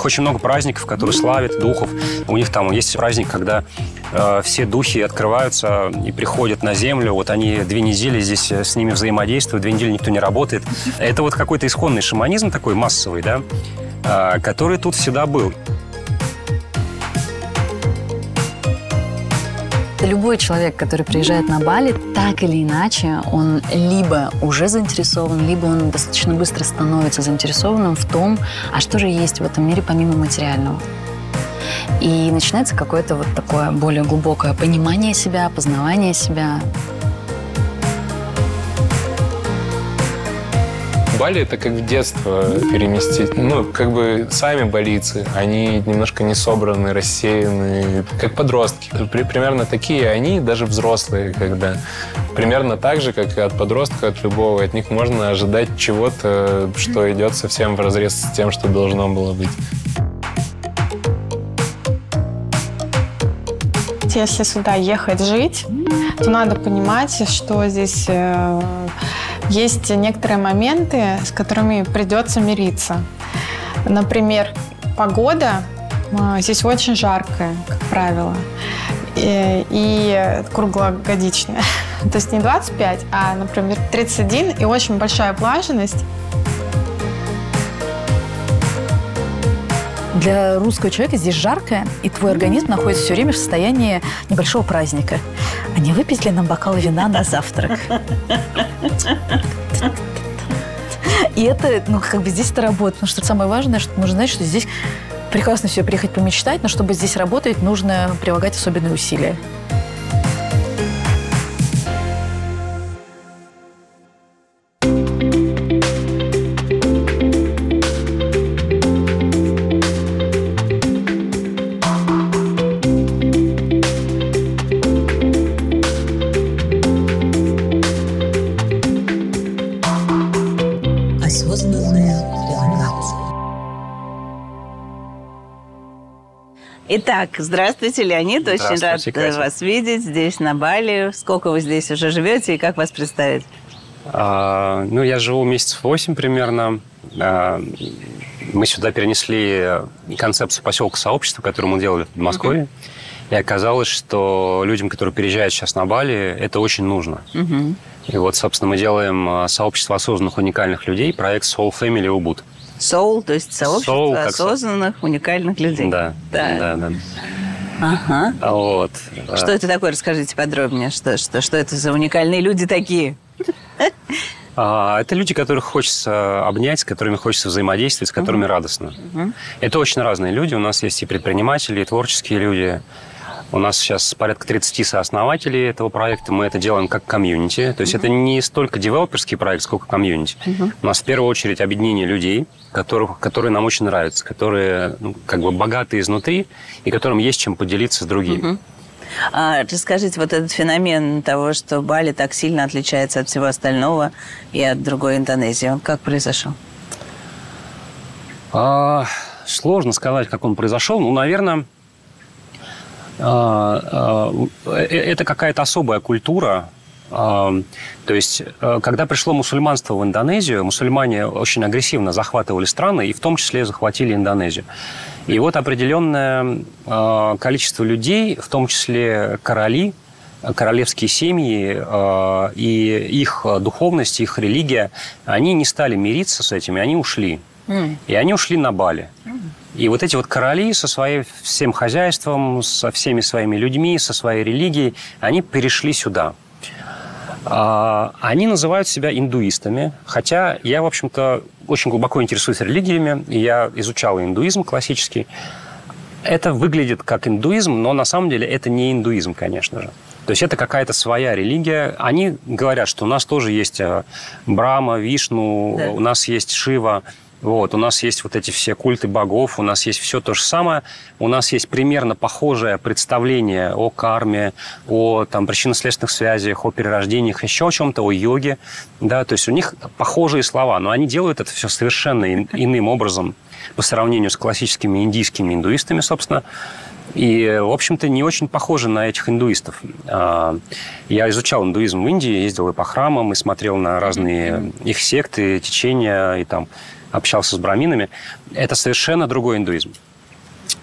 них очень много праздников, которые славят духов. У них там есть праздник, когда э, все духи открываются и приходят на землю. Вот они две недели здесь э, с ними взаимодействуют, две недели никто не работает. Это вот какой-то исконный шаманизм такой массовый, да, э, который тут всегда был. Любой человек, который приезжает на Бали, так или иначе, он либо уже заинтересован, либо он достаточно быстро становится заинтересованным в том, а что же есть в этом мире помимо материального. И начинается какое-то вот такое более глубокое понимание себя, познавание себя, Бали это как в детство переместить. Ну, как бы сами балийцы, они немножко не собраны, рассеяны, как подростки. Примерно такие они, даже взрослые, когда примерно так же, как и от подростка, от любого, от них можно ожидать чего-то, что идет совсем в разрез с тем, что должно было быть. Если сюда ехать жить, то надо понимать, что здесь э, есть некоторые моменты, с которыми придется мириться. Например, погода а, здесь очень жаркая, как правило, и, и круглогодичная. То есть не 25, а, например, 31 и очень большая влажность. Для русского человека здесь жарко, и твой организм находится все время в состоянии небольшого праздника. А не выпить ли нам бокал вина на завтрак? И это, ну, как бы здесь это работает. Потому что самое важное, что нужно знать, что здесь прекрасно все приехать помечтать, но чтобы здесь работать, нужно прилагать особенные усилия. Итак, здравствуйте, Леонид. Очень рад Катя. вас видеть здесь, на Бали. Сколько вы здесь уже живете и как вас представить? А, ну, я живу месяцев восемь примерно. А, мы сюда перенесли концепцию поселка сообщества, которую мы делали в Москве. Uh-huh. И оказалось, что людям, которые переезжают сейчас на Бали, это очень нужно. Uh-huh. И вот, собственно, мы делаем а, сообщество осознанных уникальных людей, проект Soul Family Ubud. Soul, то есть сообщество Soul, осознанных, как... уникальных людей. Да, да, да. да. Ага. Вот. Что это такое? Расскажите подробнее. Что, что, что это за уникальные люди такие? А, это люди, которых хочется обнять, с которыми хочется взаимодействовать, с которыми uh-huh. радостно. Uh-huh. Это очень разные люди. У нас есть и предприниматели, и творческие люди, у нас сейчас порядка 30 сооснователей этого проекта. Мы это делаем как комьюнити. То есть mm-hmm. это не столько девелоперский проект, сколько комьюнити. Mm-hmm. У нас в первую очередь объединение людей, которых, которые нам очень нравятся, которые ну, как бы богаты изнутри и которым есть чем поделиться с другими. Mm-hmm. А расскажите, вот этот феномен того, что Бали так сильно отличается от всего остального и от другой Индонезии, он как произошел? А, сложно сказать, как он произошел. Ну, наверное, это какая-то особая культура, а, то есть, э, когда пришло мусульманство в Индонезию, мусульмане очень агрессивно захватывали страны, и в том числе захватили Индонезию. И вот определенное количество людей, в том числе короли, королевские семьи и их духовность, их религия, они не стали мириться с этим, и они ушли. И они ушли на Бали. И вот эти вот короли со своим всем хозяйством, со всеми своими людьми, со своей религией, они перешли сюда. А, они называют себя индуистами, хотя я, в общем-то, очень глубоко интересуюсь религиями, и я изучал индуизм классический. Это выглядит как индуизм, но на самом деле это не индуизм, конечно же. То есть это какая-то своя религия. Они говорят, что у нас тоже есть э, Брама, Вишну, да. у нас есть Шива. Вот, у нас есть вот эти все культы богов, у нас есть все то же самое, у нас есть примерно похожее представление о карме, о там, причинно-следственных связях, о перерождениях, еще о чем-то, о йоге, да, то есть у них похожие слова, но они делают это все совершенно иным образом по сравнению с классическими индийскими индуистами, собственно, и, в общем-то, не очень похожи на этих индуистов. А, я изучал индуизм в Индии, ездил и по храмам, и смотрел на разные их секты, течения, и там общался с браминами, это совершенно другой индуизм.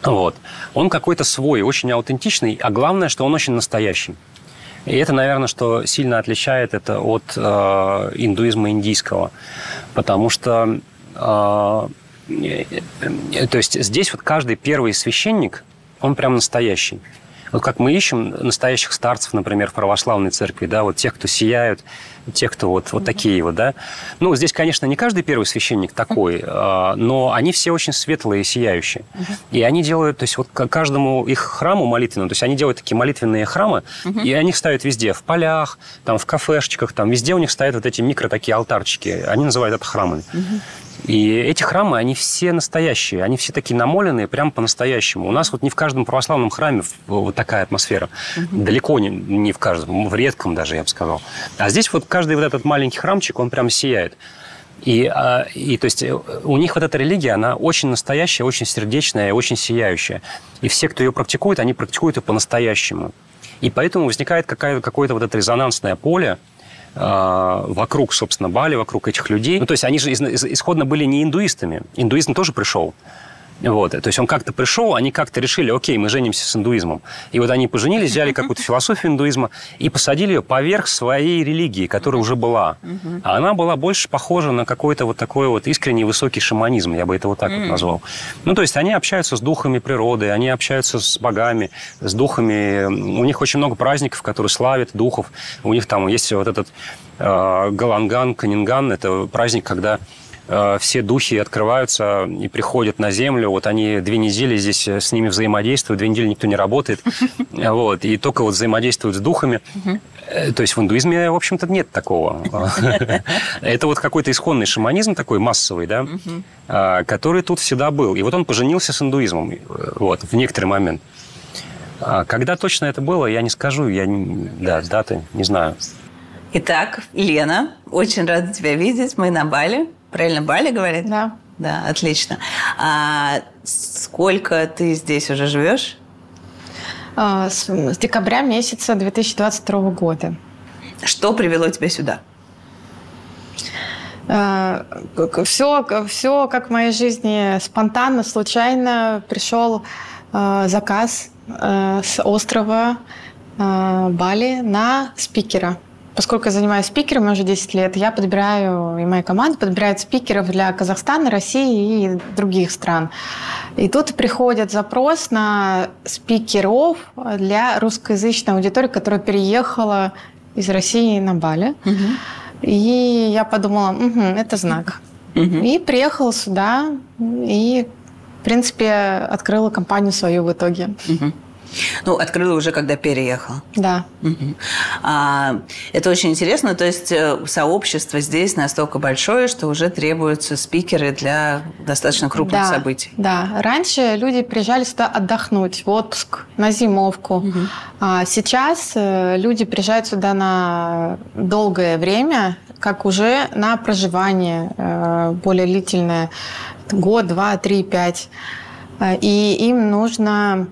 Вот. Он какой-то свой, очень аутентичный, а главное, что он очень настоящий. И это, наверное, что сильно отличает это от э, индуизма индийского. Потому что э, э, то есть здесь вот каждый первый священник, он прям настоящий. Вот как мы ищем настоящих старцев, например, в православной церкви, да, вот тех, кто сияют, тех, кто вот, вот такие вот, да. Ну, здесь, конечно, не каждый первый священник такой, а, но они все очень светлые и сияющие. И они делают, то есть вот каждому их храму молитвенному, то есть они делают такие молитвенные храмы, и они их ставят везде, в полях, там, в кафешечках, там, везде у них стоят вот эти микро такие алтарчики. Они называют это храмами. И эти храмы, они все настоящие, они все такие намоленные прямо по-настоящему. У нас вот не в каждом православном храме вот такая атмосфера. Угу. Далеко не, не в каждом, в редком даже, я бы сказал. А здесь вот каждый вот этот маленький храмчик, он прям сияет. И, а, и то есть у них вот эта религия, она очень настоящая, очень сердечная, очень сияющая. И все, кто ее практикует, они практикуют ее по-настоящему. И поэтому возникает какое-то вот это резонансное поле, а, вокруг, собственно, Бали, вокруг этих людей. Ну, то есть они же исходно были не индуистами. Индуизм тоже пришел. Вот. То есть он как-то пришел, они как-то решили, окей, мы женимся с индуизмом. И вот они поженились, взяли какую-то философию индуизма и посадили ее поверх своей религии, которая уже была. А она была больше похожа на какой-то вот такой вот искренний высокий шаманизм, я бы это вот так вот назвал. Ну, то есть они общаются с духами природы, они общаются с богами, с духами. У них очень много праздников, которые славят духов. У них там есть вот этот э, Галанган, Канинган, это праздник, когда все духи открываются и приходят на Землю. Вот они две недели здесь э, с ними взаимодействуют, две недели никто не работает. Вот, и только вот взаимодействуют с духами. Э, то есть в индуизме, в общем-то, нет такого. Это вот какой-то исходный шаманизм такой массовый, да, а, который тут всегда был. И вот он поженился с индуизмом вот, в некоторый момент. А когда точно это было, я не скажу, я да, даты не знаю. Итак, Лена, очень рада тебя видеть. Мы на Бали. Правильно Бали говорит? Да. Да, отлично. А сколько ты здесь уже живешь? А, с, с декабря месяца 2022 года. Что привело тебя сюда? Все, а, все как в моей жизни спонтанно, случайно пришел а, заказ с острова Бали на спикера. Поскольку я занимаюсь спикером уже 10 лет, я подбираю, и моя команда подбирает спикеров для Казахстана, России и других стран. И тут приходит запрос на спикеров для русскоязычной аудитории, которая переехала из России на Бали. Угу. И я подумала, угу, это знак. Угу. И приехала сюда, и, в принципе, открыла компанию свою в итоге. Угу. Ну, открыла уже, когда переехал. Да. Угу. А, это очень интересно. То есть э, сообщество здесь настолько большое, что уже требуются спикеры для достаточно крупных да, событий. Да. Раньше люди приезжали сюда отдохнуть, в отпуск, на зимовку. Угу. А сейчас э, люди приезжают сюда на долгое время, как уже на проживание э, более длительное. Год, два, три, пять. Э, и им нужно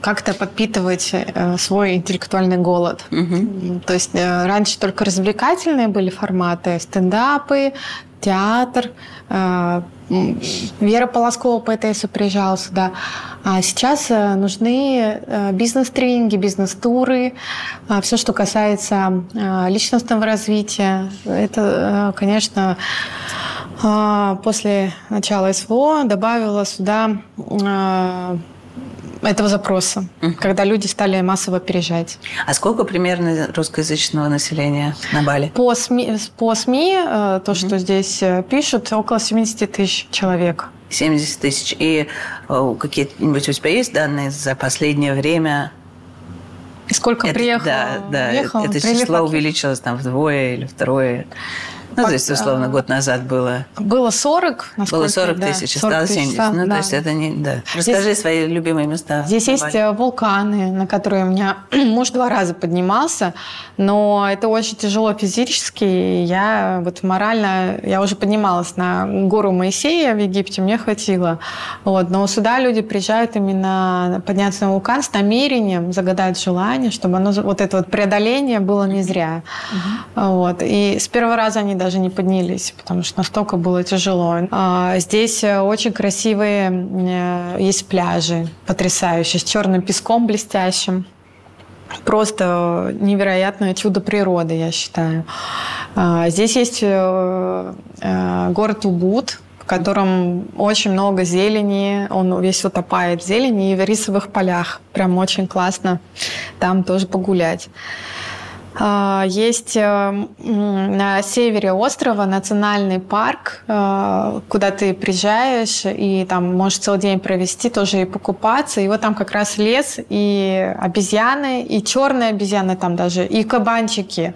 как-то подпитывать э, свой интеллектуальный голод. Угу. То есть э, раньше только развлекательные были форматы, стендапы, театр. Вера Полоскова, поэтесса, приезжала сюда. А сейчас нужны бизнес-тренинги, бизнес-туры, все, что касается личностного развития. Это, конечно, после начала СВО добавила сюда а, этого запроса, uh когда люди стали массово переезжать. А сколько примерно русскоязычного населения на Бали? По СМИ, по СМИ э, то, uh что здесь э, пишут, около 70 тысяч человек. 70 тысяч. И э, какие-нибудь у тебя есть данные за последнее время? И сколько это, приехало? Да, да. Приехал, это число увеличилось там вдвое или втрое. Ну, то есть, условно, год назад было... Было 40, Было 40 да, тысяч, 40 стало 70. Тысяч, ну, да. то есть, это не... Да. Расскажи здесь, свои любимые места. Здесь есть. Э, вулканы, на которые у меня муж два раза поднимался, но это очень тяжело физически. Я вот морально... Я уже поднималась на гору Моисея в Египте, мне хватило. Вот. Но сюда люди приезжают именно подняться на вулкан с намерением, загадают желание, чтобы оно, вот это вот преодоление было не зря. Угу. Вот. И с первого раза они даже не поднялись, потому что настолько было тяжело. А, здесь очень красивые э, есть пляжи, потрясающие, с черным песком блестящим. Просто невероятное чудо природы, я считаю. А, здесь есть э, э, город Убуд, в котором очень много зелени, он весь утопает в зелени и в рисовых полях. Прям очень классно там тоже погулять. А, есть э, на севере острова национальный парк, э, куда ты приезжаешь и там можешь целый день провести, тоже и покупаться. И вот там как раз лес, и обезьяны, и черные обезьяны там даже, и кабанчики,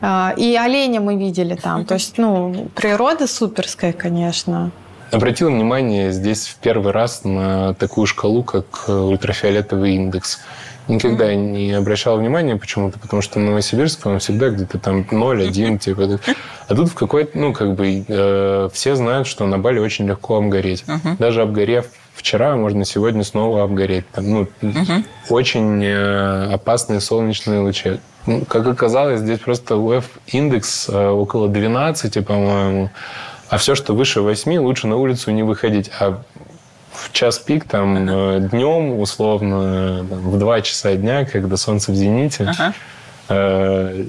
э, и оленя мы видели там. То есть, ну, природа суперская, конечно. Обратил внимание здесь в первый раз на такую шкалу, как ультрафиолетовый индекс никогда mm-hmm. не обращал внимания почему-то, потому что Новосибирск, он всегда где-то там 0-1, типа. А тут в какой-то, ну, как бы, э, все знают, что на Бали очень легко обгореть. Mm-hmm. Даже обгорев вчера, можно сегодня снова обгореть. Там, ну, mm-hmm. очень э, опасные солнечные лучи. Ну, как оказалось, здесь просто УФ-индекс э, около 12, по-моему. А все, что выше 8, лучше на улицу не выходить. А в час пик, там, ага. Э, днем, условно, там, в 2 часа дня, когда солнце в зените, ага. э,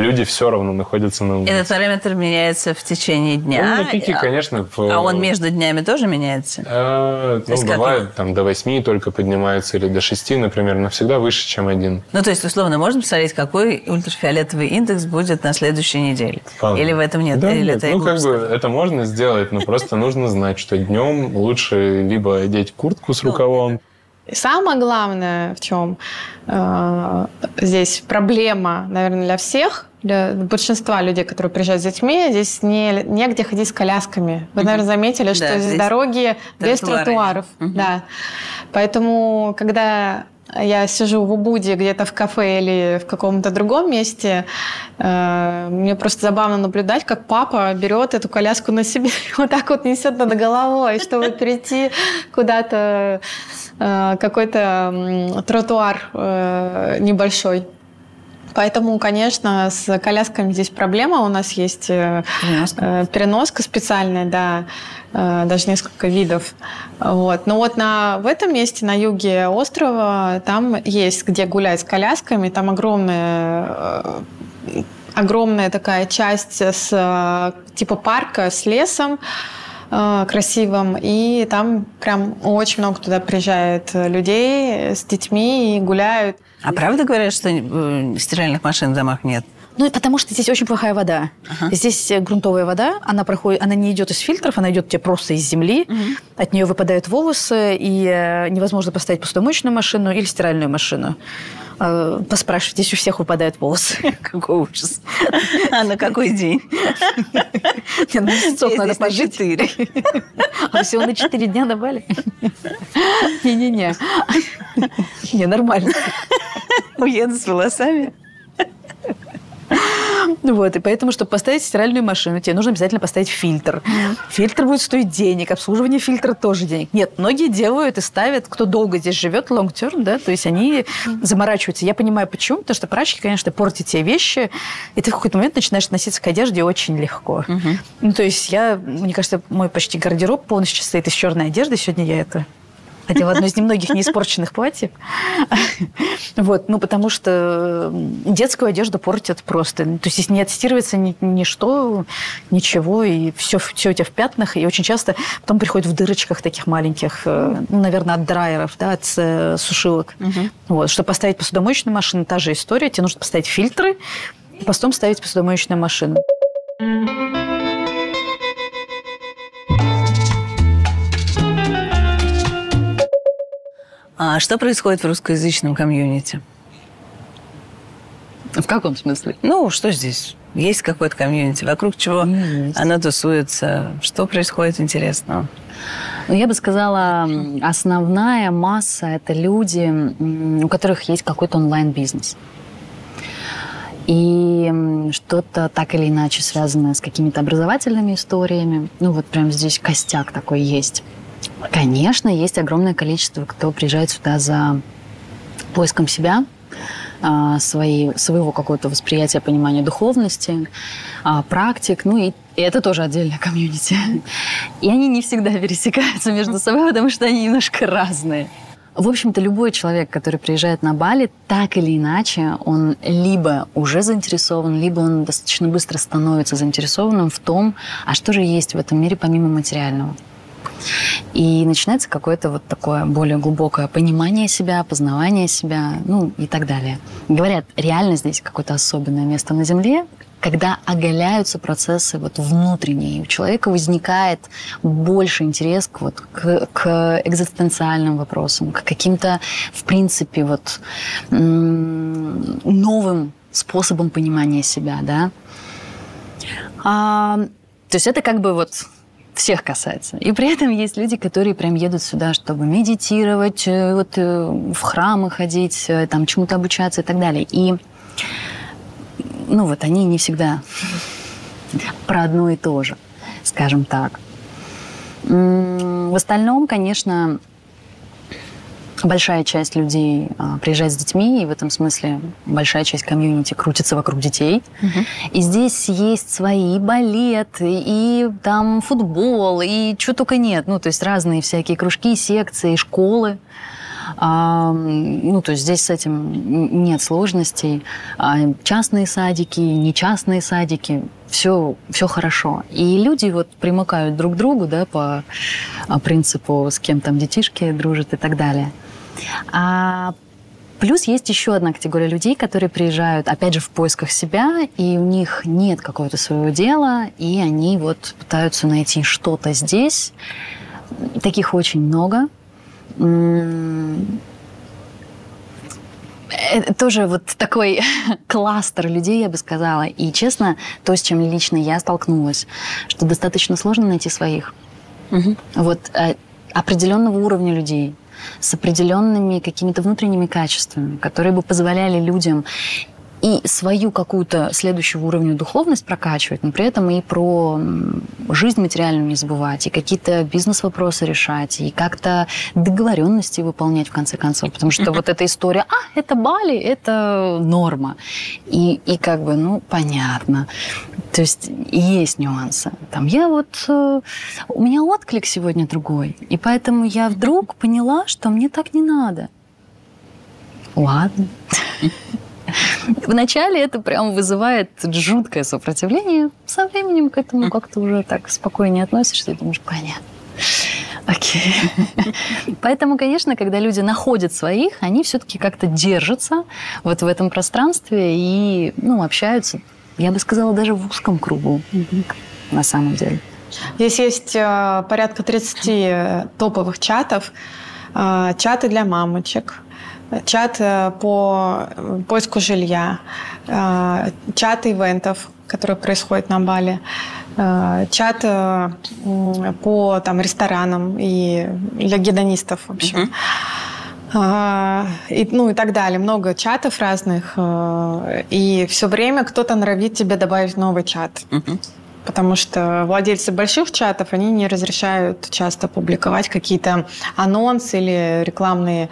люди все равно находятся на улице. Этот параметр меняется в течение дня? Он на пике, а, конечно. В... А он между днями тоже меняется? А, ну, бывает, там до 8 только поднимается или до 6, например, но всегда выше, чем один. Ну, то есть, условно, можно посмотреть, какой ультрафиолетовый индекс будет на следующей неделе? Вполне. Или в этом нет? Да, или нет. Это ну, как бы это можно сделать, но просто нужно знать, что днем лучше либо одеть куртку с ну, рукавом, Самое главное в чем э, здесь проблема, наверное, для всех, для большинства людей, которые приезжают с детьми, здесь не, негде ходить с колясками. Вы, наверное, заметили, что да, здесь дороги без тротуаров. Угу. Да. Поэтому, когда я сижу в Убуде где-то в кафе или в каком-то другом месте, э, мне просто забавно наблюдать, как папа берет эту коляску на себе и вот так вот несет над головой, чтобы перейти куда-то э, какой-то тротуар э, небольшой. Поэтому, конечно, с колясками здесь проблема. У нас есть переноска, переноска специальная, да, даже несколько видов. Вот. Но вот на, в этом месте, на юге острова, там есть где гулять с колясками. Там огромная огромная такая часть с типа парка с лесом, Э, красивым. И там прям очень много туда приезжает людей с детьми и гуляют. А правда говорят, что э, стиральных машин в домах нет? Ну, потому что здесь очень плохая вода. Ага. Здесь э, грунтовая вода, она проходит, она не идет из фильтров, она идет тебе просто из земли. Угу. От нее выпадают волосы, и невозможно поставить посудомоечную машину или стиральную машину. Э, поспрашивать. Здесь у всех выпадают волосы. Какой ужас. А на какой день? Не, на месяцок надо пожить. четыре. А всего на четыре дня на Бали? Не-не-не. Не, нормально. Уеду с волосами. Вот, и поэтому, чтобы поставить стиральную машину, тебе нужно обязательно поставить фильтр. Фильтр будет стоить денег, обслуживание фильтра тоже денег. Нет, многие делают и ставят, кто долго здесь живет, long term, да, то есть они заморачиваются. Я понимаю, почему, потому что прачки, конечно, портят тебе вещи, и ты в какой-то момент начинаешь относиться к одежде очень легко. Ну, то есть я, мне кажется, мой почти гардероб полностью состоит из черной одежды. Сегодня я это Одела одно из немногих неиспорченных платьев. Вот, ну, потому что детскую одежду портят просто. То есть здесь не отстирывается ни, ничто, ничего, и все, все у тебя в пятнах, и очень часто потом приходит в дырочках таких маленьких, э, ну, наверное, от драйеров, да, от э, сушилок. Угу. Вот, чтобы поставить посудомоечную машину, та же история. Тебе нужно поставить фильтры, и потом ставить посудомоечную машину. А что происходит в русскоязычном комьюнити? В каком смысле? Ну, что здесь? Есть какое-то комьюнити, вокруг чего Есть. оно тусуется? Что происходит интересного? Ну, я бы сказала, основная масса – это люди, у которых есть какой-то онлайн-бизнес. И что-то так или иначе связанное с какими-то образовательными историями. Ну, вот прям здесь костяк такой есть. Конечно, есть огромное количество, кто приезжает сюда за поиском себя, а, свои, своего какого-то восприятия, понимания духовности, а, практик, ну и, и это тоже отдельная комьюнити. И они не всегда пересекаются между собой, потому что они немножко разные. В общем-то, любой человек, который приезжает на Бали, так или иначе, он либо уже заинтересован, либо он достаточно быстро становится заинтересованным в том, а что же есть в этом мире помимо материального. И начинается какое-то вот такое более глубокое понимание себя, познавание себя, ну и так далее. Говорят, реально здесь какое-то особенное место на Земле, когда оголяются процессы вот внутренние, у человека возникает больше интерес к, вот, к, к экзистенциальным вопросам, к каким-то, в принципе, вот новым способам понимания себя, да. А, то есть это как бы вот всех касается. И при этом есть люди, которые прям едут сюда, чтобы медитировать, э, вот э, в храмы ходить, э, там чему-то обучаться и так далее. И ну вот они не всегда про одно и то же, скажем так. В остальном, конечно, большая часть людей а, приезжает с детьми, и в этом смысле большая часть комьюнити крутится вокруг детей. Угу. И здесь есть свои балет, и, и там футбол, и что только нет. Ну, то есть разные всякие кружки, секции, школы. А, ну, то есть здесь с этим нет сложностей. А, частные садики, нечастные садики, все, все хорошо. И люди вот примыкают друг к другу, да, по а, принципу, с кем там детишки дружат и так далее. А Плюс есть еще одна категория людей, которые приезжают, опять же, в поисках себя, и у них нет какого-то своего дела, и они вот пытаются найти что-то здесь. Таких очень много. Это тоже вот такой кластер людей, я бы сказала. И, честно, то, с чем лично я столкнулась, что достаточно сложно найти своих. Угу. Вот э, определенного уровня людей – с определенными какими-то внутренними качествами, которые бы позволяли людям и свою какую-то следующего уровня духовность прокачивать, но при этом и про жизнь материальную не забывать, и какие-то бизнес-вопросы решать, и как-то договоренности выполнять в конце концов. Потому что вот эта история, а, это Бали, это норма. И, и как бы, ну, понятно. То есть есть нюансы. Там я вот... Э, у меня отклик сегодня другой, и поэтому я вдруг поняла, что мне так не надо. Ладно. Вначале это прям вызывает жуткое сопротивление. Со временем к этому как-то уже так спокойнее относишься и думаешь, понятно. Окей. Поэтому, конечно, когда люди находят своих, они все-таки как-то держатся вот в этом пространстве и ну, общаются, я бы сказала, даже в узком кругу на самом деле. Здесь есть э, порядка 30 топовых чатов. Э, чаты для мамочек, чат э, по поиску жилья, э, чат ивентов, которые происходят на Бали, э, чат по там, ресторанам и для гедонистов, в общем. Uh-huh. И, ну и так далее. Много чатов разных. И все время кто-то норовит тебе добавить новый чат. Uh-huh. Потому что владельцы больших чатов, они не разрешают часто публиковать какие-то анонсы или рекламные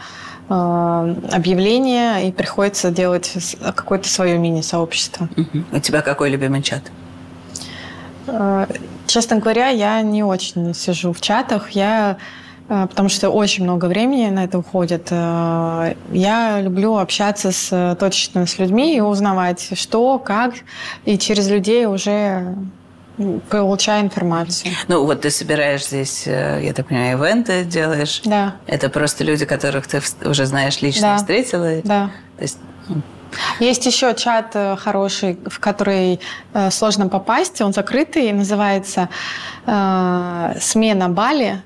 Э, объявление, и приходится делать какое-то свое мини-сообщество. У тебя какой любимый чат? Э, честно говоря, я не очень сижу в чатах. Я э, потому что очень много времени на это уходит. Я люблю общаться с точечно с людьми и узнавать, что, как, и через людей уже получая информацию. Ну, вот ты собираешь здесь, э, я так понимаю, ивенты делаешь. Да. Это просто люди, которых ты уже знаешь лично, да. встретила. Да. То есть есть еще чат э, хороший, в который э, сложно попасть. Он закрытый, называется «Смена Бали».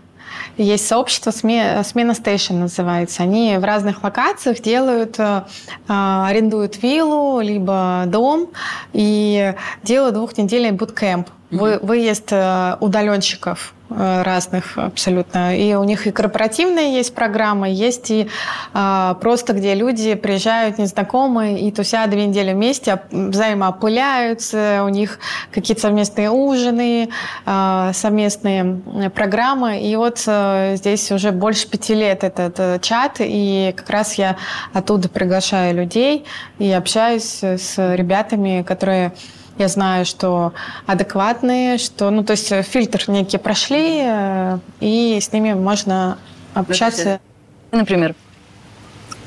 Есть сообщество «Смена Стейшн» называется. Они в разных локациях делают, э, арендуют виллу, либо дом и делают двухнедельный буткемп. Вы, выезд э, удаленщиков. э, разных абсолютно. И у них и корпоративная есть программа, есть и а, просто где люди приезжают незнакомые и тусят две недели вместе, взаимоопыляются, у них какие-то совместные ужины, а, совместные программы. И вот а, здесь уже больше пяти лет этот, этот чат, и как раз я оттуда приглашаю людей и общаюсь с ребятами, которые я знаю, что адекватные, что, ну, то есть фильтр некий прошли, э, и с ними можно общаться. Например,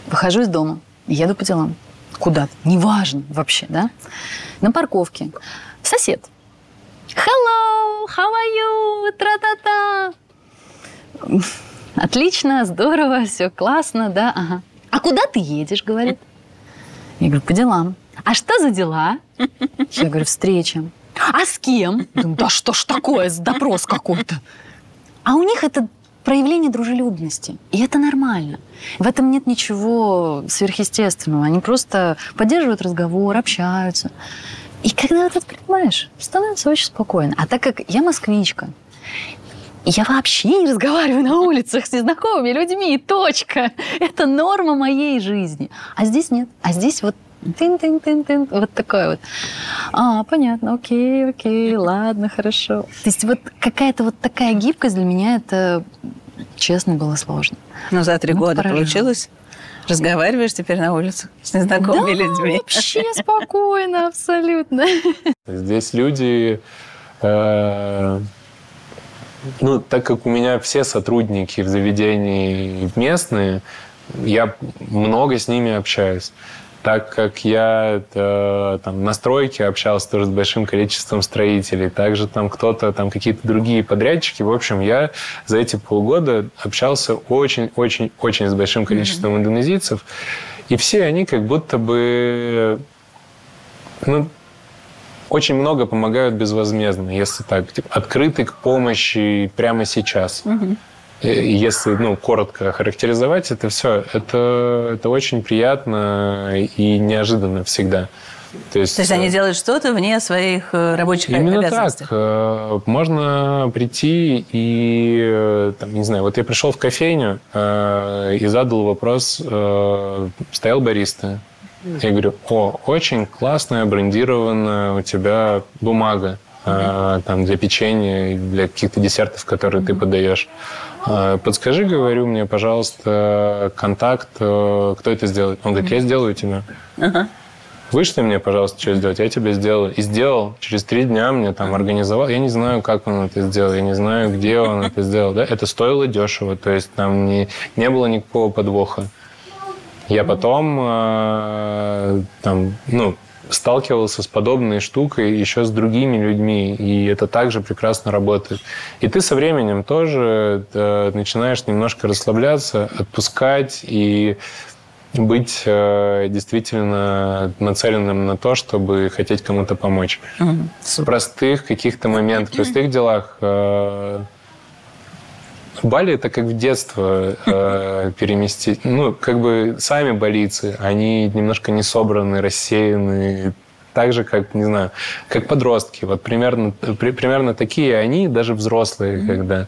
выхожу из дома, еду по делам. Куда-то, неважно вообще, да? На парковке. Сосед. Hello, how are you? Тра-та-та. Отлично, здорово, все классно, да, ага. А куда ты едешь, говорит? Я говорю, по делам. А что за дела? Я говорю, встреча. А с кем? Думаю, да что ж такое, допрос какой-то. А у них это проявление дружелюбности. И это нормально. В этом нет ничего сверхъестественного. Они просто поддерживают разговор, общаются. И когда ты это понимаешь, становится очень спокойно. А так как я москвичка, я вообще не разговариваю на улицах с незнакомыми людьми, точка. Это норма моей жизни. А здесь нет. А здесь вот тын-тын-тын-тын, вот такое вот. А, понятно, окей, окей, ладно, хорошо. То есть вот какая-то вот такая гибкость для меня, это, честно, было сложно. Но за три ну, года поражало. получилось? Разговариваешь теперь на улице с незнакомыми да, людьми? вообще спокойно, абсолютно. Здесь люди... Э, ну, так как у меня все сотрудники в заведении местные, я много с ними общаюсь так как я э, там, на стройке общался тоже с большим количеством строителей, также там кто-то, там какие-то другие подрядчики. В общем, я за эти полгода общался очень-очень-очень с большим количеством mm-hmm. индонезийцев. И все они как будто бы ну, очень много помогают безвозмездно, если так, типа, открыты к помощи прямо сейчас. Mm-hmm. Если ну, коротко характеризовать это все, это, это очень приятно и неожиданно всегда. То есть, То есть они э, делают что-то вне своих э, рабочих Именно обязанностей? так. Э, можно прийти и, там, не знаю, вот я пришел в кофейню и задал вопрос, стоял бариста. Я говорю, о, очень классная брендированная у тебя бумага mm-hmm. там, для печенья, для каких-то десертов, которые mm-hmm. ты подаешь. А, подскажи, говорю мне, пожалуйста, контакт, э, кто это сделает. Он говорит, я сделаю тебе. Ага. Вышли мне, пожалуйста, что сделать, я тебе сделаю. И сделал. Через три дня мне там организовал. Я не знаю, как он это сделал, я не знаю, где он это сделал. Да? Это стоило дешево, то есть там не, не было никакого подвоха. Я потом э, там, ну, сталкивался с подобной штукой еще с другими людьми, и это также прекрасно работает. И ты со временем тоже э, начинаешь немножко расслабляться, отпускать и быть э, действительно нацеленным на то, чтобы хотеть кому-то помочь. Mm-hmm. В простых каких-то моментах, в простых делах э, Бали это как в детство э, переместить. Ну, как бы сами балийцы, они немножко не собраны, рассеяны, так же, как, не знаю, как подростки. Вот примерно, при, примерно такие они, даже взрослые, mm-hmm. когда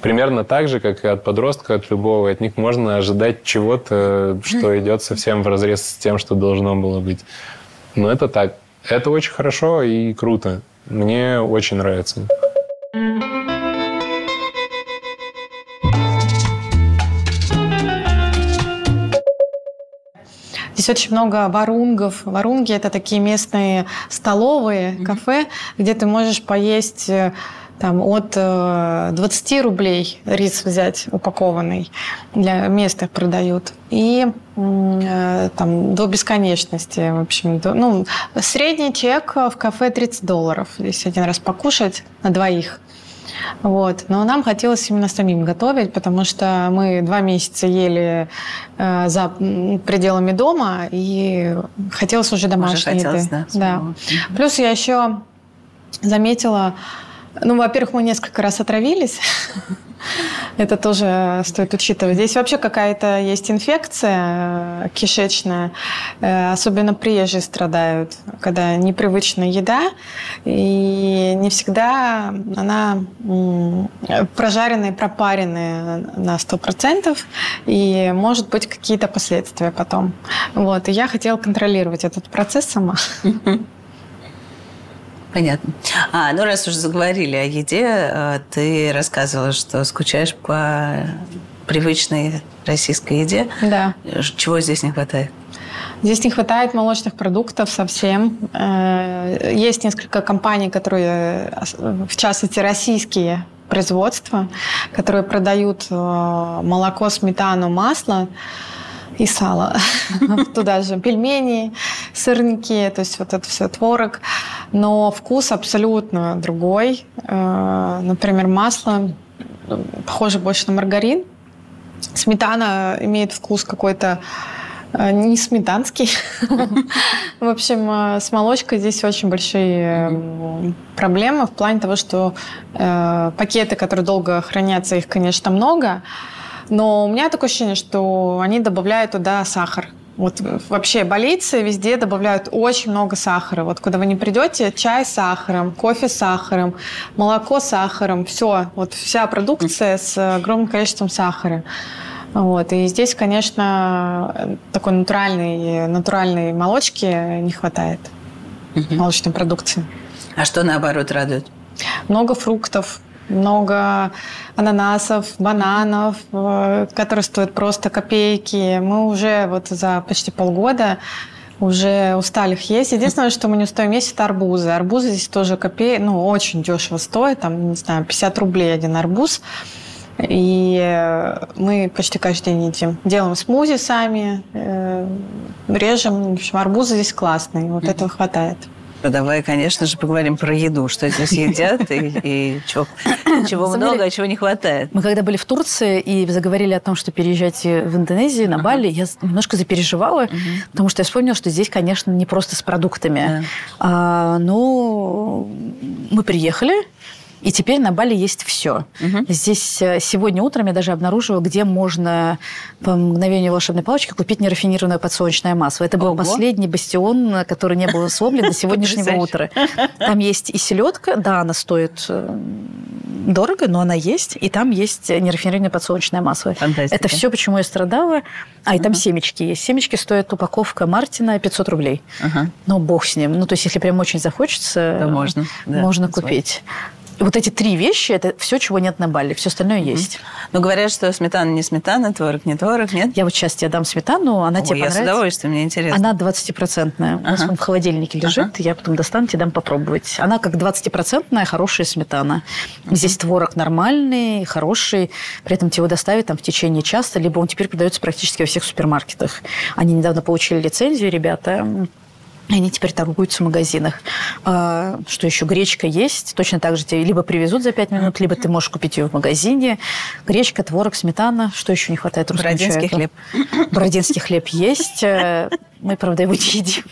примерно так же, как и от подростка, от любого, от них можно ожидать чего-то, что идет совсем в разрез с тем, что должно было быть. Но это так. Это очень хорошо и круто. Мне очень нравится. Здесь очень много варунгов. Варунги – это такие местные столовые, mm-hmm. кафе, где ты можешь поесть э, там, от 20 э, рублей рис взять упакованный, для мест их продают, и э, там, до бесконечности, в общем. До, ну, средний чек в кафе 30 долларов, если один раз покушать на двоих. Вот. Но нам хотелось именно самим готовить, потому что мы два месяца ели э, за пределами дома, и хотелось уже домашней уже хотелось, еды. Да, да. Плюс я еще заметила, ну, во-первых, мы несколько раз отравились. Это тоже стоит учитывать. Здесь вообще какая-то есть инфекция э, кишечная. Э, особенно приезжие страдают, когда непривычная еда. И не всегда она прожаренная, пропаренная на 100%. И может быть какие-то последствия потом. Вот. И я хотела контролировать этот процесс сама. Понятно. А, ну раз уже заговорили о еде, э, ты рассказывала, что скучаешь по привычной российской еде. Да. Чего здесь не хватает? Здесь не хватает молочных продуктов совсем. Э, есть несколько компаний, которые, в частности, российские производства, которые продают э, молоко, сметану, масло и сало. Туда же пельмени, сырники, то есть вот это все творог. Но вкус абсолютно другой. Э, например, масло похоже больше на маргарин. Сметана имеет вкус какой-то э, не сметанский. В общем, э, с молочкой здесь очень большие проблемы в плане того, что пакеты, которые долго хранятся, их, конечно, много, но у меня такое ощущение, что они добавляют туда сахар. Вот вообще болицы везде добавляют очень много сахара. Вот куда вы не придете, чай с сахаром, кофе с сахаром, молоко с сахаром, все, вот вся продукция с огромным количеством сахара. Вот. И здесь, конечно, такой натуральной, натуральной молочки не хватает, молочной продукции. А что наоборот радует? Много фруктов, много ананасов, бананов, э, которые стоят просто копейки. Мы уже вот за почти полгода уже устали их есть. Единственное, что мы не устаем есть, это арбузы. Арбузы здесь тоже копей, ну, очень дешево стоят, там, не знаю, 50 рублей один арбуз. И мы почти каждый день едим. Делаем смузи сами, э, режем. В общем, арбузы здесь классные. Вот mm-hmm. этого хватает. Давай, конечно же, поговорим про еду, что здесь едят и, и чего, чего много, деле, а чего не хватает. Мы когда были в Турции и заговорили о том, что переезжайте в Индонезию, на. Бали, я немножко запереживала, uh-huh. потому что я вспомнила, что здесь, конечно, не просто с продуктами. Uh-huh. А, ну, мы приехали, и теперь на Бали есть все. Угу. Здесь э, сегодня утром я даже обнаружила, где можно по мгновению волшебной палочки купить нерафинированное подсолнечное масло. Это был Ого. последний бастион, который не был сломлен до сегодняшнего утра. Там есть и селедка, да, она стоит э, дорого, но она есть. И там есть нерафинированное подсолнечное масло. Фантастика. Это все, почему я страдала. А, и там семечки есть. Семечки стоят упаковка Мартина 500 рублей. Ну, бог с ним. Ну, то есть, если прям очень захочется, да, можно, можно купить вот эти три вещи, это все, чего нет на Бали. Все остальное mm-hmm. есть. Но говорят, что сметана не сметана, творог не творог, нет? Я вот сейчас тебе дам сметану, она Ой, тебе понравится. я с удовольствием, мне интересно. Она 20-процентная. Ага. У нас в холодильнике лежит, ага. я потом достану, тебе дам попробовать. Она как 20-процентная хорошая сметана. Ага. Здесь творог нормальный, хороший, при этом тебе его доставят там в течение часа, либо он теперь продается практически во всех супермаркетах. Они недавно получили лицензию, ребята, они теперь торгуются в магазинах. А, что еще? Гречка есть. Точно так же тебе либо привезут за 5 минут, либо ты можешь купить ее в магазине. Гречка, творог, сметана. Что еще не хватает Бородинский хлеб. Бородинский хлеб есть. Э, мы, правда, его не едим.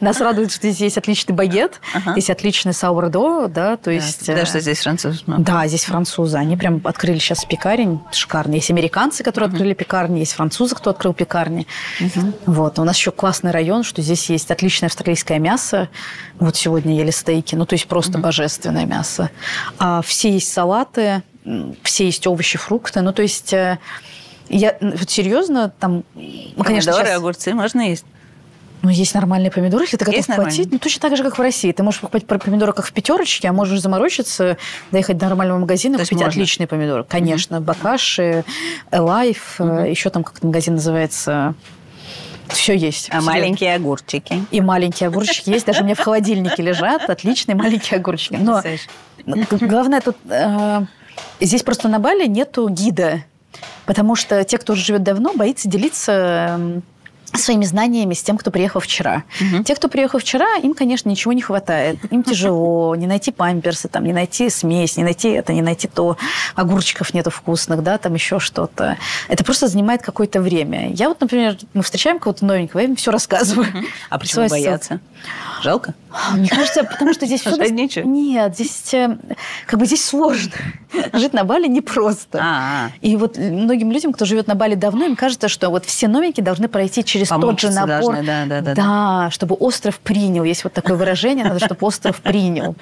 Нас радует, что здесь есть отличный багет, ага. есть отличный саурдо, да, то есть... Да, что здесь французы. Да, здесь французы. Они прям открыли сейчас пекарень шикарный. Есть американцы, которые открыли пекарни, есть французы, кто открыл пекарни. Угу. Вот. У нас еще классный район, что здесь есть отличное австралийское мясо. Вот сегодня ели стейки. Ну, то есть просто угу. божественное мясо. А все есть салаты, все есть овощи, фрукты. Ну, то есть... Э, я вот серьезно, там, ну, конечно, Помидоры, сейчас... огурцы можно есть? Ну, есть нормальные помидоры, если ты готов есть платить. Ну, точно так же, как в России. Ты можешь покупать помидоры, как в пятерочке, а можешь заморочиться, доехать до нормального магазина, купить можно? отличные помидоры. Конечно, mm-hmm. Бакаши, Элайф, mm-hmm. еще там как магазин называется все есть. А все. маленькие огурчики? И маленькие огурчики есть. Даже у меня в холодильнике лежат отличные маленькие огурчики. Но главное тут... Э, здесь просто на Бали нету гида. Потому что те, кто уже живет давно, боится делиться своими знаниями с тем, кто приехал вчера. Угу. Те, кто приехал вчера, им, конечно, ничего не хватает. Им тяжело не найти памперсы, там, не найти смесь, не найти это, не найти то. Огурчиков нету вкусных, да, там еще что-то. Это просто занимает какое-то время. Я вот, например, мы встречаем кого-то новенького, я им все рассказываю. Угу. А почему боятся? Жалко? Мне кажется, потому что здесь... все... Нет, здесь э, как бы здесь сложно. Жить на Бали непросто. А-а. И вот многим людям, кто живет на Бали давно, им кажется, что вот все новенькие должны пройти через тот же напор. Должны, да, да, да, да, чтобы остров принял. Есть вот такое выражение, надо, чтобы остров принял.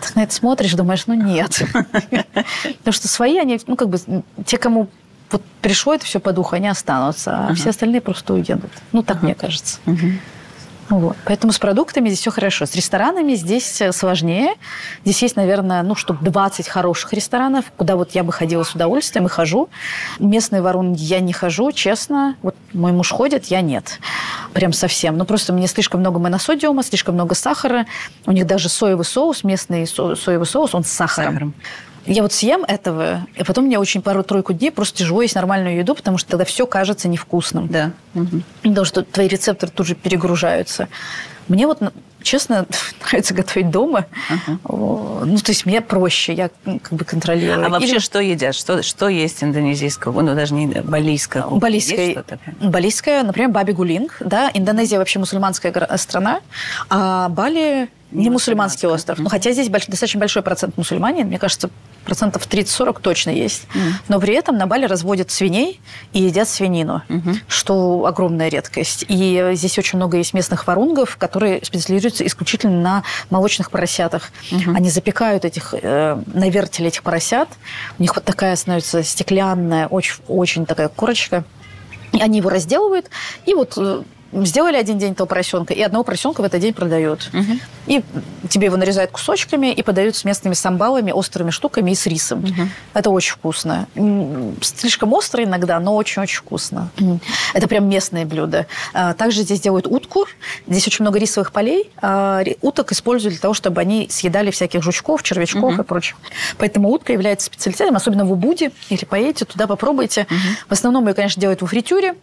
Ты на это смотришь, думаешь, ну нет. Потому что свои, они, ну как бы, те, кому вот пришло это все по духу, они останутся, а все остальные просто уедут. Ну, так мне кажется. Вот. Поэтому с продуктами здесь все хорошо. С ресторанами здесь э, сложнее. Здесь есть, наверное, ну, штук 20 хороших ресторанов, куда вот я бы ходила с удовольствием и хожу. Местные воронки я не хожу, честно. Вот мой муж ходит, я нет. Прям совсем. Ну, просто мне слишком много моносодиума, слишком много сахара. У них даже соевый соус, местный со- соевый соус, он с сахаром. сахаром. Я вот съем этого, и потом мне очень пару-тройку дней просто тяжело есть нормальную еду, потому что тогда все кажется невкусным. Да. Угу. Потому что твои рецепторы тут же перегружаются. Мне вот, честно, нравится готовить дома. Uh-huh. Ну, то есть мне проще, я как бы контролирую. А вообще Или... что едят? Что, что есть индонезийского? Ну, даже не балийского. Балийская, балийская, например, баби гулинг. Да? Индонезия вообще мусульманская страна, а Бали не, мусульманский остров. Mm-hmm. Ну, хотя здесь больш, достаточно большой процент мусульманин. Мне кажется, процентов 30-40 точно есть. Mm-hmm. Но при этом на Бали разводят свиней и едят свинину, mm-hmm. что огромная редкость. И здесь очень много есть местных варунгов, которые специализируются исключительно на молочных поросятах. Mm-hmm. Они запекают этих, э, на вертеле этих поросят. У них вот такая становится стеклянная, очень, очень такая корочка. И они его разделывают, и вот э, сделали один день этого поросенка, и одного поросенка в этот день продают. Угу. И тебе его нарезают кусочками и подают с местными самбалами, острыми штуками и с рисом. Угу. Это очень вкусно. Слишком остро иногда, но очень-очень вкусно. Это прям местное блюдо. А, также здесь делают утку. Здесь очень много рисовых полей. А, уток используют для того, чтобы они съедали всяких жучков, червячков угу. и прочее. Поэтому утка является специалитетом, особенно в Убуде. Или поедете туда, попробуйте. Угу. В основном ее, конечно, делают во фритюре.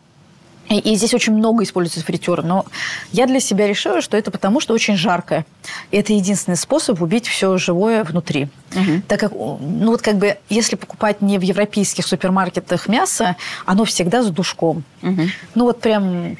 И, здесь очень много используется фритюр. Но я для себя решила, что это потому, что очень жарко. И это единственный способ убить все живое внутри. Угу. Так как, ну вот как бы, если покупать не в европейских супермаркетах мясо, оно всегда с душком. Угу. Ну вот прям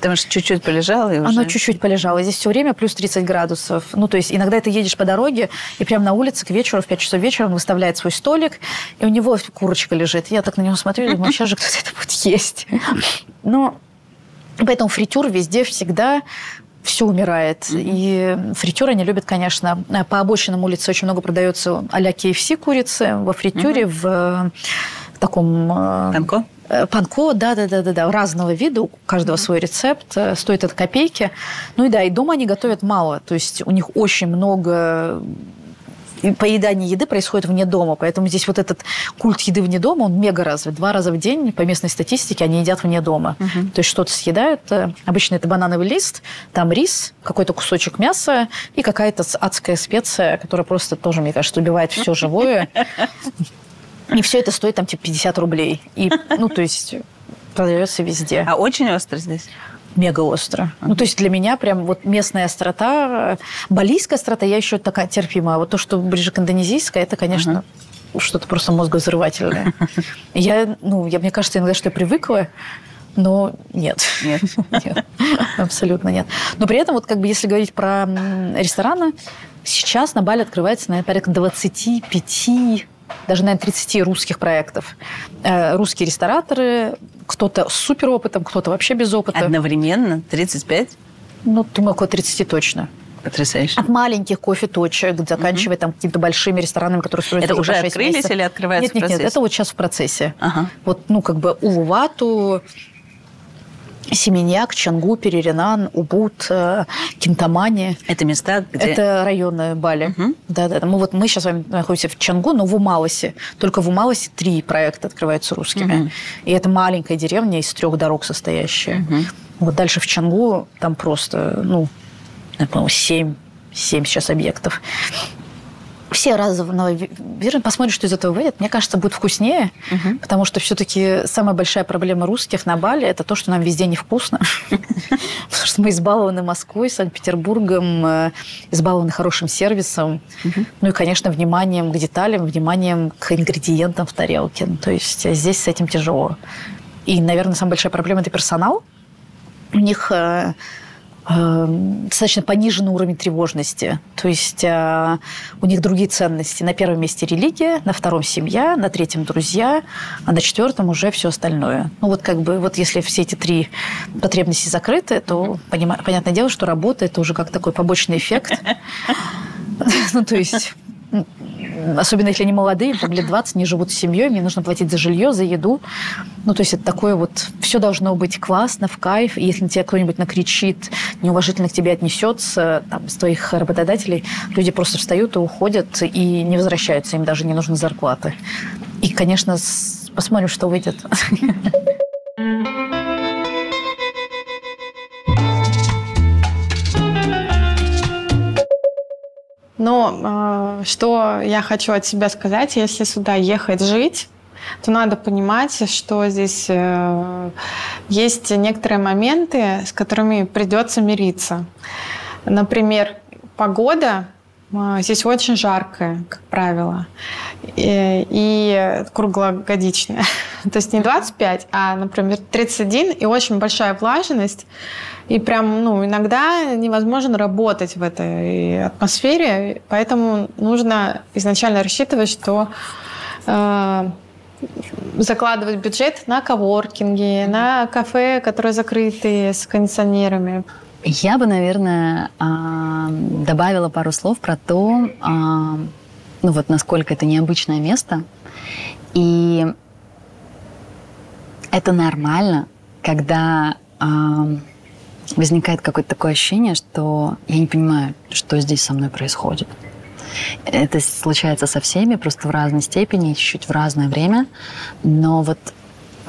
Потому что чуть-чуть полежало и уже... Оно чуть-чуть полежало. Здесь все время плюс 30 градусов. Ну, то есть иногда ты едешь по дороге, и прямо на улице к вечеру, в 5 часов вечера он выставляет свой столик, и у него курочка лежит. Я так на него смотрю и думаю, сейчас же кто-то это будет есть. Но поэтому фритюр везде всегда все умирает. И фритюры они любят, конечно. По обочинам улицы очень много продается а-ля KFC курицы во фритюре, в, в таком... Танко? Э, панко, да-да-да-да, разного вида, у каждого свой рецепт, э, стоит от копейки. Ну и да, и дома они готовят мало, то есть у них очень много поедание еды происходит вне дома, поэтому здесь вот этот культ еды вне дома, он мега развит. Два раза в день, по местной статистике, они едят вне дома. Угу. То есть что-то съедают. Э, обычно это банановый лист, там рис, какой-то кусочек мяса и какая-то адская специя, которая просто тоже, мне кажется, убивает все живое. И все это стоит там типа 50 рублей. И, ну, то есть продается везде. А очень остро здесь? Мега остро. Uh-huh. Ну, то есть для меня прям вот местная острота, балийская острота, я еще такая терпимая. А вот то, что ближе к индонезийской, это, конечно, uh-huh. что-то просто мозгозрывательное. Я, ну, я, мне кажется, иногда, что я привыкла, но нет. Нет. нет. Абсолютно нет. Но при этом, вот как бы, если говорить про рестораны, сейчас на Бали открывается, наверное, порядка 25 даже, наверное, 30 русских проектов. Э, русские рестораторы, кто-то с суперопытом, кто-то вообще без опыта. Одновременно? 35? Ну, думаю, около 30 точно. Потрясающе. От маленьких кофе-точек, заканчивая угу. там какими-то большими ресторанами, которые строятся Это уже открылись месяцев. или открываются нет, нет, Нет, это вот сейчас в процессе. Ага. Вот, ну, как бы Увату, Семеньяк, Чангу, Переринан, Убуд, э, Кинтамани. Это места, где... Это районы Бали. Угу. Да, да. Мы, вот, мы сейчас с вами находимся в Чангу, но в Умалосе. Только в Умалосе три проекта открываются русскими. Угу. И это маленькая деревня из трех дорог состоящая. Угу. Вот дальше в Чангу там просто, ну, по-моему, семь, семь сейчас объектов. Все разово верно, посмотрим, что из этого выйдет. Мне кажется, будет вкуснее, угу. потому что все-таки самая большая проблема русских на Бали – это то, что нам везде невкусно. Потому что мы избалованы Москвой, Санкт-Петербургом, э, избалованы хорошим сервисом, ну и, конечно, вниманием к деталям, вниманием к ингредиентам в тарелке. То есть э, здесь с этим тяжело. И, наверное, самая большая проблема – это персонал. У них э, достаточно пониженный уровень тревожности. То есть э, у них другие ценности. На первом месте религия, на втором семья, на третьем друзья, а на четвертом уже все остальное. Ну вот как бы вот если все эти три потребности закрыты, то понятное дело, что работа это уже как такой побочный эффект. Ну то есть особенно если они молодые, там лет 20, не живут с семьей, мне нужно платить за жилье, за еду. Ну, то есть это такое вот, все должно быть классно, в кайф. И если тебя кто-нибудь накричит, неуважительно к тебе отнесется, там, с твоих работодателей, люди просто встают и уходят, и не возвращаются, им даже не нужны зарплаты. И, конечно, посмотрим, что выйдет. Но э, что я хочу от себя сказать, если сюда ехать жить, то надо понимать, что здесь э, есть некоторые моменты, с которыми придется мириться. Например, погода здесь очень жаркая, как правило, и, и круглогодичная. То есть не 25, а, например, 31 и очень большая влажность. И прям, ну, иногда невозможно работать в этой атмосфере, поэтому нужно изначально рассчитывать, что э, закладывать бюджет на коворкинги, на кафе, которые закрыты с кондиционерами. Я бы, наверное, а, добавила пару слов про то, а, ну вот насколько это необычное место. И это нормально, когда а, возникает какое-то такое ощущение, что я не понимаю, что здесь со мной происходит. Это случается со всеми, просто в разной степени, чуть-чуть в разное время. Но вот,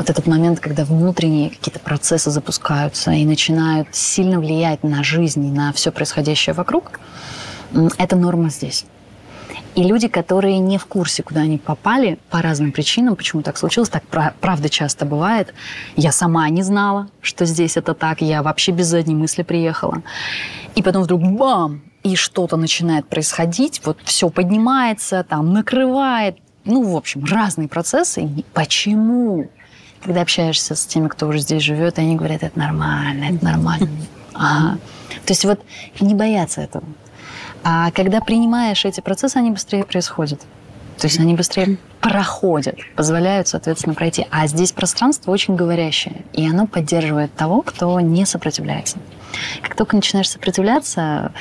вот этот момент, когда внутренние какие-то процессы запускаются и начинают сильно влиять на жизнь и на все происходящее вокруг, это норма здесь. И люди, которые не в курсе, куда они попали, по разным причинам, почему так случилось, так правда часто бывает. Я сама не знала, что здесь это так, я вообще без задней мысли приехала. И потом вдруг бам! И что-то начинает происходить, вот все поднимается, там накрывает, ну, в общем, разные процессы. Почему? Когда общаешься с теми, кто уже здесь живет, они говорят, это нормально, это нормально. Ага. То есть вот не бояться этого. А когда принимаешь эти процессы, они быстрее происходят. То есть они быстрее проходят, позволяют, соответственно, пройти. А здесь пространство очень говорящее, и оно поддерживает того, кто не сопротивляется. Как только начинаешь сопротивляться,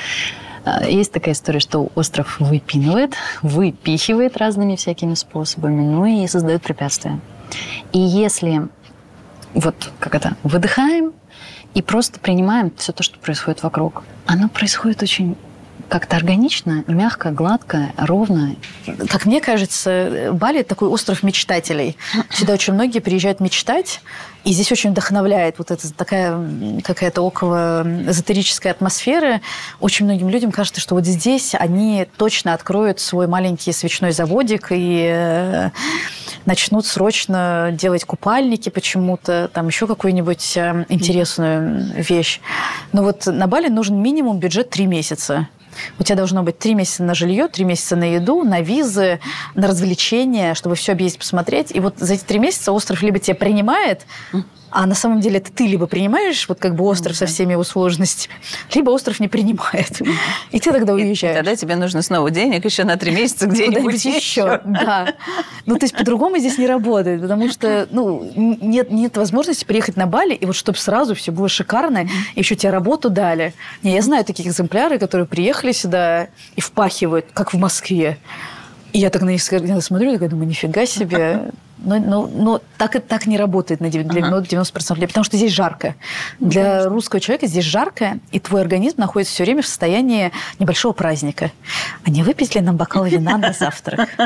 э, есть такая история, что остров выпинывает, выпихивает разными всякими способами, ну и создает препятствия. И если вот как это, выдыхаем и просто принимаем все то, что происходит вокруг, оно происходит очень как-то органично, мягко, гладко, ровно. Как мне кажется, Бали – такой остров мечтателей. Сюда очень многие приезжают мечтать, и здесь очень вдохновляет вот эта такая какая-то около эзотерическая атмосфера. Очень многим людям кажется, что вот здесь они точно откроют свой маленький свечной заводик и э, начнут срочно делать купальники почему-то, там еще какую-нибудь э, интересную вещь. Но вот на Бали нужен минимум бюджет три месяца. У тебя должно быть три месяца на жилье, три месяца на еду, на визы, на развлечения, чтобы все объездить, посмотреть. И вот за эти три месяца остров либо тебя принимает, а на самом деле это ты либо принимаешь, вот как бы остров со всеми его сложностями, либо остров не принимает. И ты тогда уезжаешь. И тогда тебе нужно снова денег еще на три месяца где-нибудь еще. Да. Ну, то есть по-другому здесь не работает, потому что ну, нет, нет возможности приехать на Бали, и вот чтобы сразу все было шикарно, еще тебе работу дали. Не, я знаю таких экземпляры, которые приехали сюда и впахивают, как в Москве. И я так на них смотрю, и думаю, нифига себе. Но, но, но так, так не работает на 90%, ага. 90% людей, потому что здесь жарко. Для русского человека здесь жарко, и твой организм находится все время в состоянии небольшого праздника. А не выпить ли нам бокал вина на завтрак?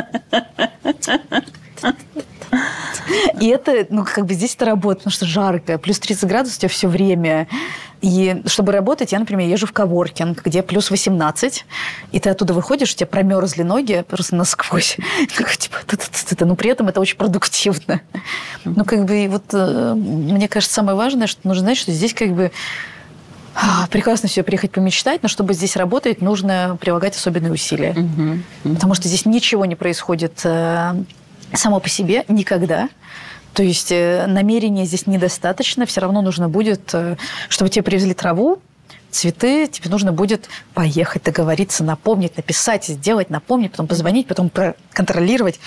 И это, ну, как бы здесь это работает, потому что жарко, плюс 30 градусов у тебя все время. И чтобы работать, я, например, езжу в коворкинг, где плюс 18, и ты оттуда выходишь, у тебя промерзли ноги просто насквозь. Типа, но при этом это очень продуктивно. Ну, как бы, вот э, мне кажется, самое важное, что нужно знать, что здесь как бы а, прекрасно все приехать помечтать, но чтобы здесь работать, нужно прилагать особенные усилия. Угу. Потому что здесь ничего не происходит э, само по себе никогда. То есть э, намерения здесь недостаточно, все равно нужно будет, э, чтобы тебе привезли траву, цветы, тебе нужно будет поехать, договориться, напомнить, написать, сделать, напомнить, потом позвонить, потом проконтролировать,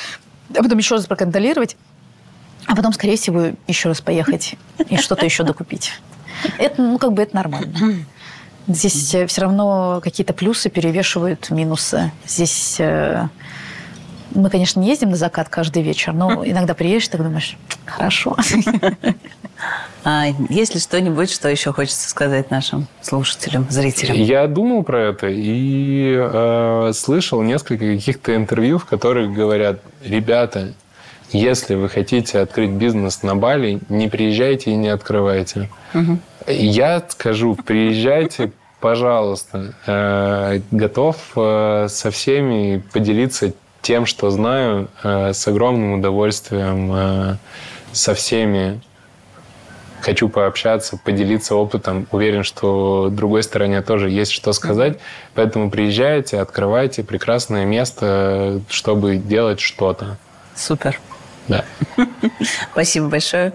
а потом еще раз проконтролировать, а потом, скорее всего, еще раз поехать и что-то еще докупить. Это, ну, как бы это нормально. Здесь э, все равно какие-то плюсы перевешивают минусы. Здесь мы, конечно, не ездим на закат каждый вечер, но иногда приедешь, так думаешь, хорошо. А есть ли что-нибудь, что еще хочется сказать нашим слушателям, зрителям? Я думал про это и э, слышал несколько каких-то интервью, в которых говорят, ребята, если вы хотите открыть бизнес на Бали, не приезжайте и не открывайте. Угу. Я скажу, приезжайте, пожалуйста. Э, готов э, со всеми поделиться тем, что знаю, э, с огромным удовольствием со всеми хочу пообщаться, поделиться опытом. Уверен, что другой стороне тоже есть что сказать. Поэтому приезжайте, открывайте прекрасное место, чтобы делать что-то. Супер. Да. Спасибо большое.